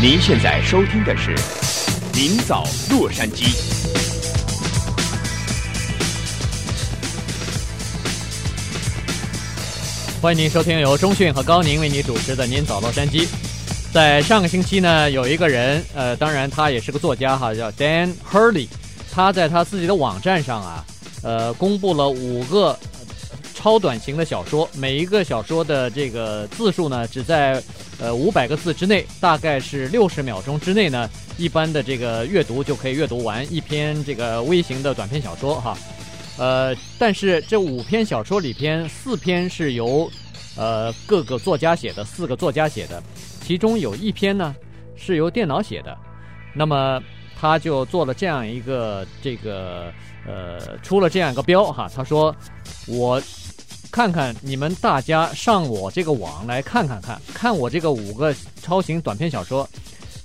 您现在收听的是《明早洛杉矶》。欢迎您收听由中讯和高宁为您主持的《您早洛杉矶》。在上个星期呢，有一个人，呃，当然他也是个作家哈，叫 Dan Hurley，他在他自己的网站上啊，呃，公布了五个超短型的小说，每一个小说的这个字数呢，只在。呃，五百个字之内，大概是六十秒钟之内呢，一般的这个阅读就可以阅读完一篇这个微型的短篇小说哈。呃，但是这五篇小说里边，四篇是由呃各个作家写的，四个作家写的，其中有一篇呢是由电脑写的。那么他就做了这样一个这个呃出了这样一个标哈，他说我。看看你们大家上我这个网来看看看，看我这个五个超型短篇小说，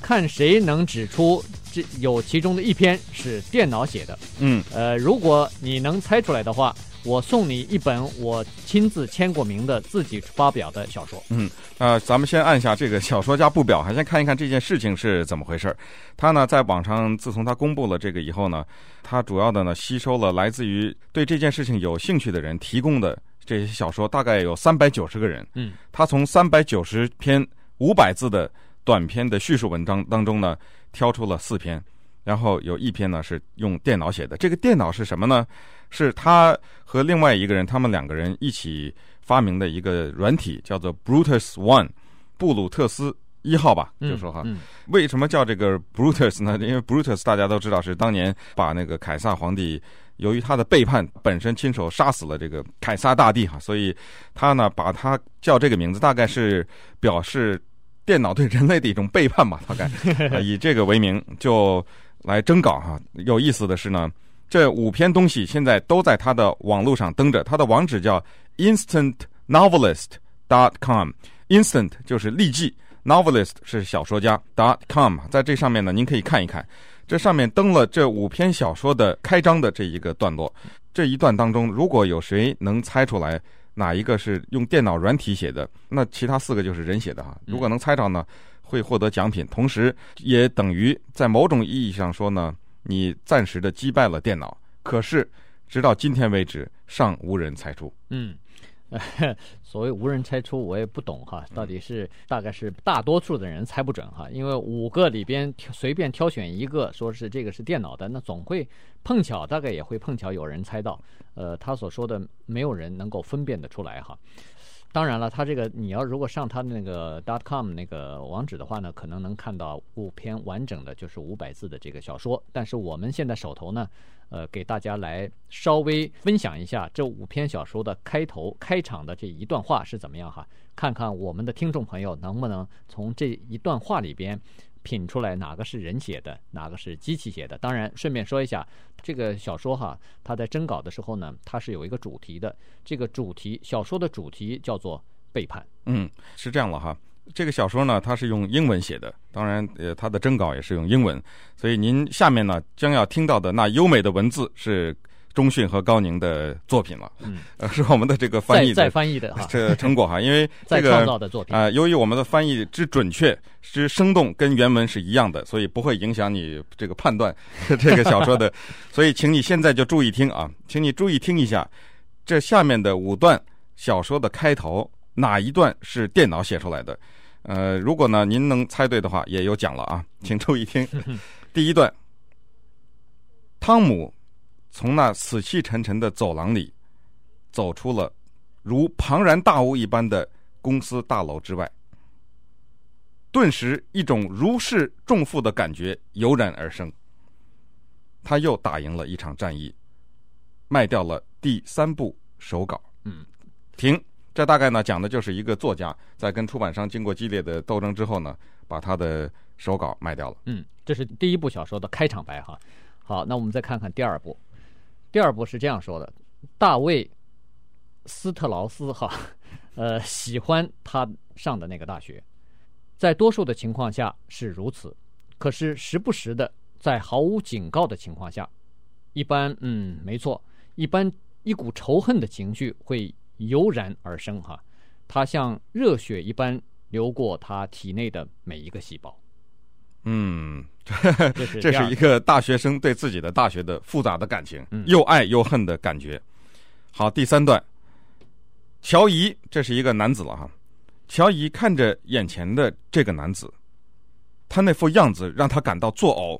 看谁能指出这有其中的一篇是电脑写的。嗯，呃，如果你能猜出来的话，我送你一本我亲自签过名的自己发表的小说。嗯，呃，咱们先按下这个小说家不表，还先看一看这件事情是怎么回事。他呢，在网上自从他公布了这个以后呢，他主要的呢吸收了来自于对这件事情有兴趣的人提供的。这些小说大概有三百九十个人，嗯，他从三百九十篇五百字的短篇的叙述文章当中呢，挑出了四篇，然后有一篇呢是用电脑写的。这个电脑是什么呢？是他和另外一个人，他们两个人一起发明的一个软体，叫做 Brutus One，布鲁特斯一号吧，就说哈。嗯嗯、为什么叫这个 Brutus 呢？因为 Brutus 大家都知道是当年把那个凯撒皇帝。由于他的背叛，本身亲手杀死了这个凯撒大帝哈，所以他呢把他叫这个名字，大概是表示电脑对人类的一种背叛吧，大概以这个为名就来征稿哈。有意思的是呢，这五篇东西现在都在他的网络上登着，他的网址叫 instantnovelist.com，instant 就是立即，novelist 是小说家 dot com 在这上面呢，您可以看一看。这上面登了这五篇小说的开章的这一个段落，这一段当中，如果有谁能猜出来哪一个是用电脑软体写的，那其他四个就是人写的哈。如果能猜着呢，会获得奖品，同时也等于在某种意义上说呢，你暂时的击败了电脑。可是直到今天为止，尚无人猜出。嗯。所谓无人猜出，我也不懂哈，到底是大概是大多数的人猜不准哈，因为五个里边随便挑选一个，说是这个是电脑的，那总会碰巧，大概也会碰巧有人猜到，呃，他所说的没有人能够分辨得出来哈。当然了，他这个你要如果上他的那个 dot com 那个网址的话呢，可能能看到五篇完整的，就是五百字的这个小说。但是我们现在手头呢，呃，给大家来稍微分享一下这五篇小说的开头开场的这一段话是怎么样哈，看看我们的听众朋友能不能从这一段话里边。品出来哪个是人写的，哪个是机器写的。当然，顺便说一下，这个小说哈，它在征稿的时候呢，它是有一个主题的。这个主题，小说的主题叫做背叛。嗯，是这样了哈。这个小说呢，它是用英文写的，当然，呃，它的征稿也是用英文。所以您下面呢将要听到的那优美的文字是。中讯和高宁的作品了，嗯，呃，是我们的这个翻译的再翻译的哈，这成果哈，因为 这个创造的作品啊，由于我们的翻译之准确、之生动，跟原文是一样的，所以不会影响你这个判断 这个小说的，所以请你现在就注意听啊，请你注意听一下，这下面的五段小说的开头哪一段是电脑写出来的？呃，如果呢您能猜对的话，也有奖了啊，请注意听，第一段，汤姆。从那死气沉沉的走廊里走出了如庞然大物一般的公司大楼之外，顿时一种如释重负的感觉油然而生。他又打赢了一场战役，卖掉了第三部手稿。嗯，停。这大概呢讲的就是一个作家在跟出版商经过激烈的斗争之后呢，把他的手稿卖掉了。嗯，这是第一部小说的开场白哈。好，那我们再看看第二部。第二部是这样说的：大卫·斯特劳斯哈，呃，喜欢他上的那个大学，在多数的情况下是如此，可是时不时的，在毫无警告的情况下，一般，嗯，没错，一般一股仇恨的情绪会油然而生哈，它像热血一般流过他体内的每一个细胞。嗯，这是 这是一个大学生对自己的大学的复杂的感情，又爱又恨的感觉。好，第三段，乔伊，这是一个男子了哈。乔伊看着眼前的这个男子，他那副样子让他感到作呕。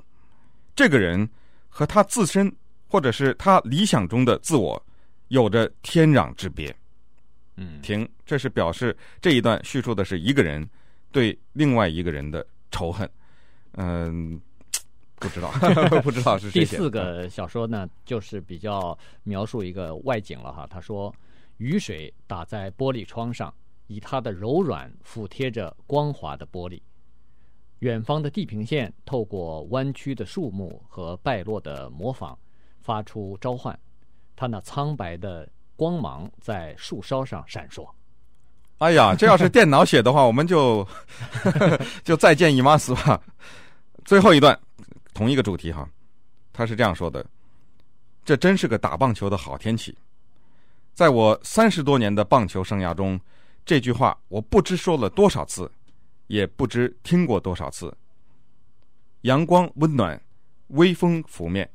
这个人和他自身，或者是他理想中的自我，有着天壤之别。嗯，停，这是表示这一段叙述的是一个人对另外一个人的仇恨。嗯，不知道，不知道是谁。第四个小说呢，就是比较描述一个外景了哈。他说，雨水打在玻璃窗上，以它的柔软抚贴着光滑的玻璃。远方的地平线透过弯曲的树木和败落的模仿，发出召唤。它那苍白的光芒在树梢上闪烁。哎呀，这要是电脑写的话，我们就 就再见姨妈死吧。最后一段，同一个主题哈，他是这样说的：“这真是个打棒球的好天气。”在我三十多年的棒球生涯中，这句话我不知说了多少次。也不知听过多少次。阳光温暖，微风拂面，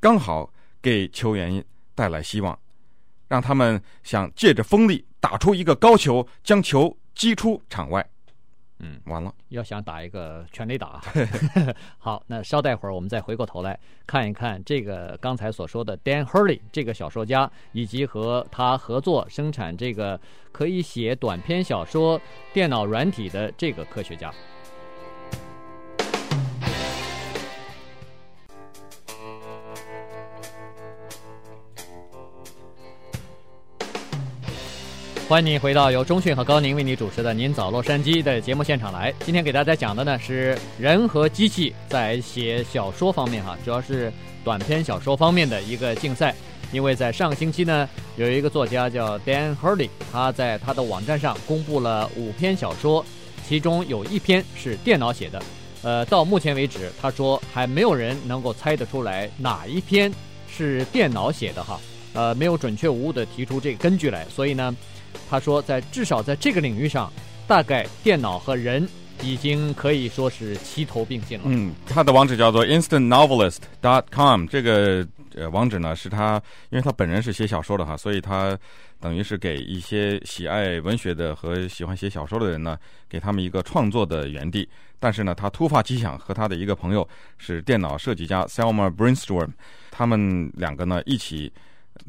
刚好给球员带来希望，让他们想借着风力打出一个高球，将球击出场外。嗯，完了，要想打一个全垒打。好，那稍待会儿，我们再回过头来看一看这个刚才所说的 Dan Hurley 这个小说家，以及和他合作生产这个可以写短篇小说电脑软体的这个科学家。欢迎你回到由中讯和高宁为你主持的《您早洛杉矶》的节目现场来。今天给大家讲的呢是人和机器在写小说方面哈，主要是短篇小说方面的一个竞赛。因为在上个星期呢，有一个作家叫 Dan Hurley，他在他的网站上公布了五篇小说，其中有一篇是电脑写的。呃，到目前为止，他说还没有人能够猜得出来哪一篇是电脑写的哈。呃，没有准确无误的提出这个根据来，所以呢。他说，在至少在这个领域上，大概电脑和人已经可以说是齐头并进了。嗯，他的网址叫做 instantnovelist.com，这个呃网址呢是他，因为他本人是写小说的哈，所以他等于是给一些喜爱文学的和喜欢写小说的人呢，给他们一个创作的园地。但是呢，他突发奇想，和他的一个朋友是电脑设计家 Selma Brainstorm，他们两个呢一起。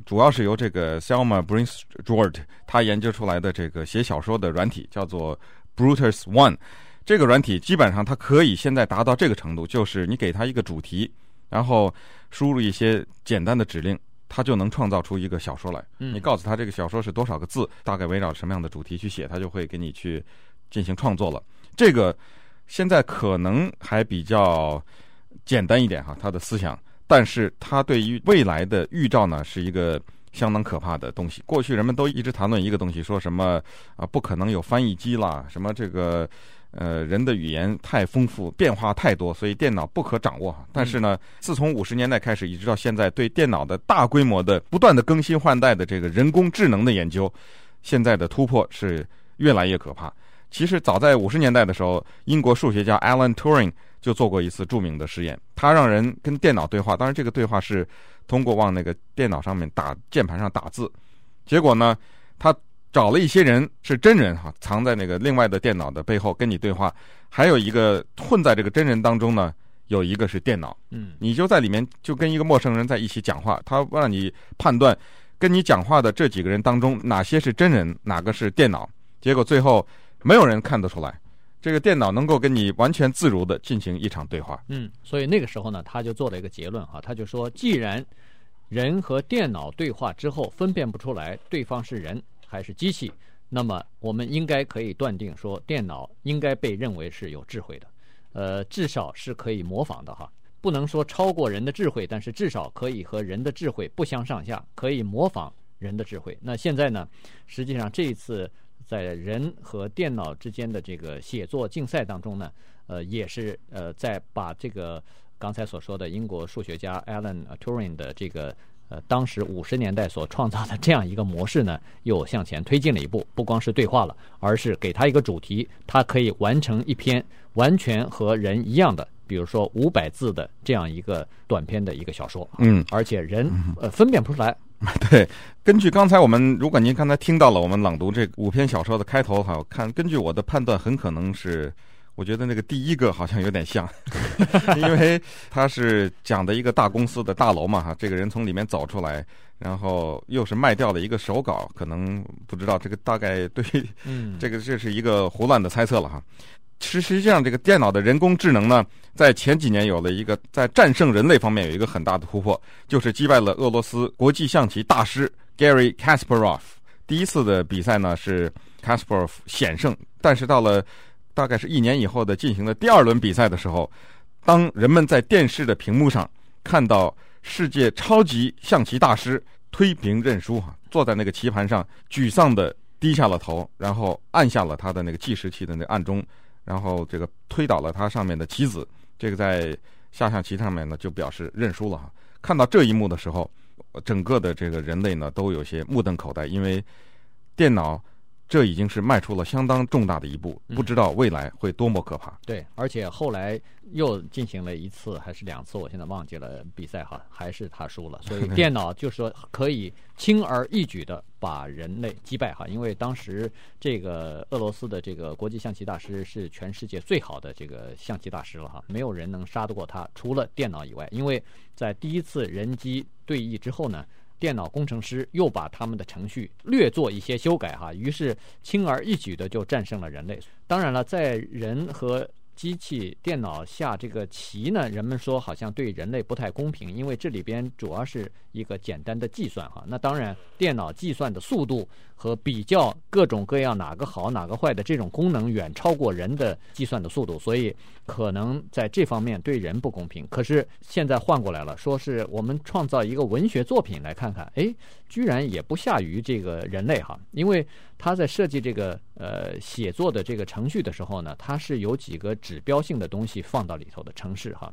主要是由这个 Selma Brainstorm 他研究出来的这个写小说的软体叫做 Brutus One。这个软体基本上它可以现在达到这个程度，就是你给它一个主题，然后输入一些简单的指令，它就能创造出一个小说来。你告诉他这个小说是多少个字，大概围绕什么样的主题去写，它就会给你去进行创作了。这个现在可能还比较简单一点哈，它的思想。但是它对于未来的预兆呢，是一个相当可怕的东西。过去人们都一直谈论一个东西，说什么啊，不可能有翻译机啦，什么这个呃人的语言太丰富，变化太多，所以电脑不可掌握。但是呢，自从五十年代开始，一直到现在，对电脑的大规模的、不断的更新换代的这个人工智能的研究，现在的突破是越来越可怕。其实早在五十年代的时候，英国数学家 Alan Turing。就做过一次著名的实验，他让人跟电脑对话，当然这个对话是通过往那个电脑上面打键盘上打字，结果呢，他找了一些人是真人哈，藏在那个另外的电脑的背后跟你对话，还有一个混在这个真人当中呢，有一个是电脑，嗯，你就在里面就跟一个陌生人在一起讲话，他让你判断跟你讲话的这几个人当中哪些是真人，哪个是电脑，结果最后没有人看得出来。这个电脑能够跟你完全自如地进行一场对话。嗯，所以那个时候呢，他就做了一个结论哈，他就说，既然人和电脑对话之后分辨不出来对方是人还是机器，那么我们应该可以断定说，电脑应该被认为是有智慧的，呃，至少是可以模仿的哈，不能说超过人的智慧，但是至少可以和人的智慧不相上下，可以模仿人的智慧。那现在呢，实际上这一次。在人和电脑之间的这个写作竞赛当中呢，呃，也是呃，在把这个刚才所说的英国数学家 Alan Turing 的这个呃，当时五十年代所创造的这样一个模式呢，又向前推进了一步。不光是对话了，而是给他一个主题，他可以完成一篇完全和人一样的比如说五百字的这样一个短篇的一个小说，嗯，而且人呃分辨不出来。对，根据刚才我们，如果您刚才听到了我们朗读这五篇小说的开头哈，看根据我的判断，很可能是，我觉得那个第一个好像有点像，因为他是讲的一个大公司的大楼嘛哈，这个人从里面走出来，然后又是卖掉了一个手稿，可能不知道这个大概对，嗯，这个这是一个胡乱的猜测了哈。实实际上，这个电脑的人工智能呢，在前几年有了一个在战胜人类方面有一个很大的突破，就是击败了俄罗斯国际象棋大师 Gary Kasparov。第一次的比赛呢是 Kasparov 险胜，但是到了大概是一年以后的进行的第二轮比赛的时候，当人们在电视的屏幕上看到世界超级象棋大师推平认输哈，坐在那个棋盘上沮丧的低下了头，然后按下了他的那个计时器的那个按钟。然后这个推倒了他上面的棋子，这个在下象棋上面呢就表示认输了哈。看到这一幕的时候，整个的这个人类呢都有些目瞪口呆，因为电脑这已经是迈出了相当重大的一步，不知道未来会多么可怕。嗯、对，而且后来又进行了一次还是两次，我现在忘记了比赛哈，还是他输了。所以 电脑就是说可以轻而易举的把人类击败哈，因为当时这个俄罗斯的这个国际象棋大师是全世界最好的这个象棋大师了哈，没有人能杀得过他，除了电脑以外。因为在第一次人机对弈之后呢。电脑工程师又把他们的程序略做一些修改，哈，于是轻而易举的就战胜了人类。当然了，在人和机器、电脑下这个棋呢，人们说好像对人类不太公平，因为这里边主要是一个简单的计算，哈。那当然，电脑计算的速度和比较各种各样哪个好哪个坏的这种功能远超过人的计算的速度，所以可能在这方面对人不公平。可是现在换过来了，说是我们创造一个文学作品来看看，哎，居然也不下于这个人类哈，因为他在设计这个呃写作的这个程序的时候呢，它是有几个指标性的东西放到里头的程式哈。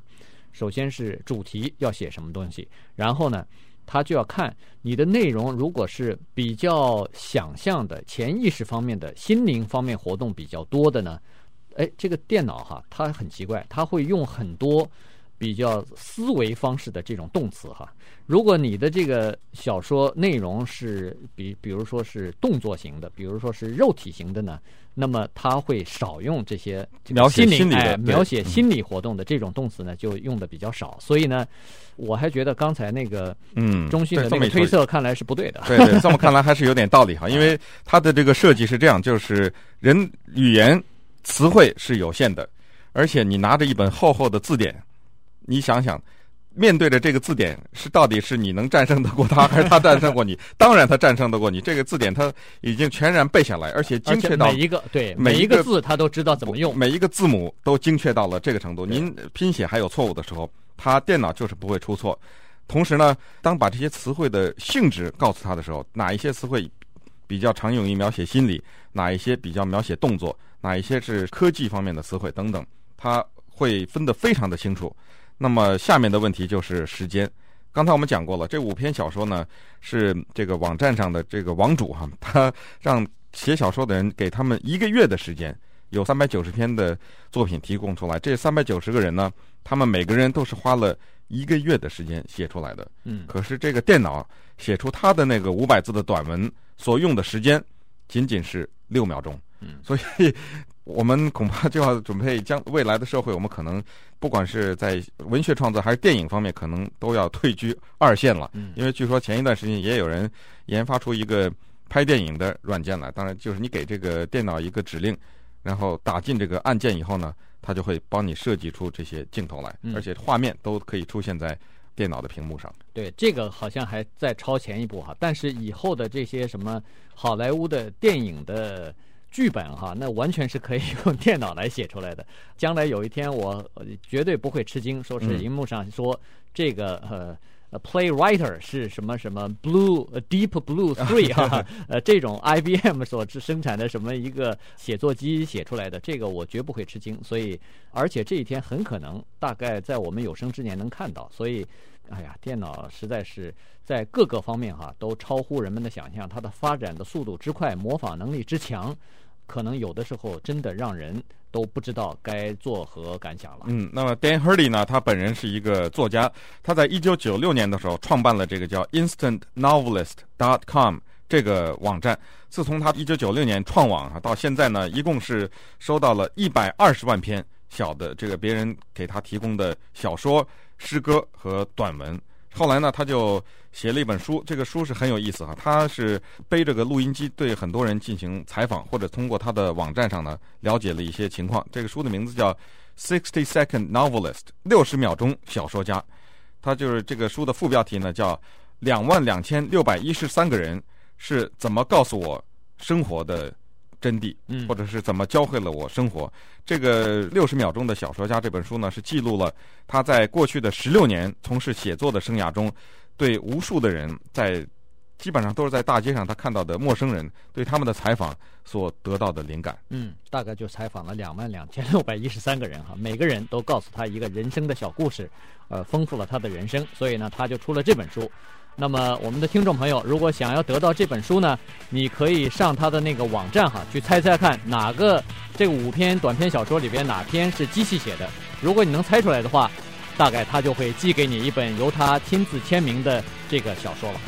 首先是主题要写什么东西，然后呢，他就要看你的内容，如果是比较想象的、潜意识方面的、心灵方面活动比较多的呢，哎，这个电脑哈，它很奇怪，它会用很多比较思维方式的这种动词哈。如果你的这个小说内容是比，比如说是动作型的，比如说是肉体型的呢？那么他会少用这些描写心理的、哎、描写心理活动的这种动词呢，就用的比较少。所以呢，我还觉得刚才那个嗯，中信的那个推测看来是不对的。对对，这么看来还是有点道理哈。因为它的这个设计是这样，就是人语言词汇是有限的，而且你拿着一本厚厚的字典，你想想。面对着这个字典，是到底是你能战胜得过他，还是他战胜过你？当然他战胜得过你。这个字典他已经全然背下来，而且精确到每一个对每一个字他都知道怎么用，每一个字母都精确到了这个程度。您拼写还有错误的时候，他电脑就是不会出错。同时呢，当把这些词汇的性质告诉他的时候，哪一些词汇比较常用于描写心理，哪一些比较描写动作，哪一些是科技方面的词汇等等，他会分得非常的清楚。那么下面的问题就是时间。刚才我们讲过了，这五篇小说呢是这个网站上的这个网主哈，他让写小说的人给他们一个月的时间，有三百九十篇的作品提供出来。这三百九十个人呢，他们每个人都是花了一个月的时间写出来的。嗯，可是这个电脑写出他的那个五百字的短文所用的时间仅仅是六秒钟。嗯，所以。我们恐怕就要准备将未来的社会，我们可能不管是在文学创作还是电影方面，可能都要退居二线了。嗯，因为据说前一段时间也有人研发出一个拍电影的软件来，当然就是你给这个电脑一个指令，然后打进这个按键以后呢，它就会帮你设计出这些镜头来，而且画面都可以出现在电脑的屏幕上。对，这个好像还在超前一步哈，但是以后的这些什么好莱坞的电影的。剧本哈，那完全是可以用电脑来写出来的。将来有一天，我绝对不会吃惊，说是荧幕上说这个呃，playwriter 是什么什么 blue deep blue three 哈，呃，这种 IBM 所生产的什么一个写作机写出来的，这个我绝不会吃惊。所以，而且这一天很可能大概在我们有生之年能看到。所以，哎呀，电脑实在是在各个方面哈都超乎人们的想象，它的发展的速度之快，模仿能力之强。可能有的时候真的让人都不知道该作何感想了。嗯，那么 Dan Hurley 呢，他本人是一个作家，他在一九九六年的时候创办了这个叫 InstantNovelist.com 这个网站。自从他一九九六年创网啊，到现在呢，一共是收到了一百二十万篇小的这个别人给他提供的小说、诗歌和短文。后来呢，他就写了一本书，这个书是很有意思哈。他是背着个录音机，对很多人进行采访，或者通过他的网站上呢了解了一些情况。这个书的名字叫《Sixty Second Novelist》，六十秒钟小说家。他就是这个书的副标题呢，叫《两万两千六百一十三个人是怎么告诉我生活的》。真谛，嗯或者是怎么教会了我生活？这个六十秒钟的小说家这本书呢，是记录了他在过去的十六年从事写作的生涯中，对无数的人在基本上都是在大街上他看到的陌生人对他们的采访所得到的灵感。嗯，大概就采访了两万两千六百一十三个人哈，每个人都告诉他一个人生的小故事，呃，丰富了他的人生。所以呢，他就出了这本书。那么，我们的听众朋友，如果想要得到这本书呢，你可以上他的那个网站哈，去猜猜看哪个这五篇短篇小说里边哪篇是机器写的。如果你能猜出来的话，大概他就会寄给你一本由他亲自签名的这个小说了。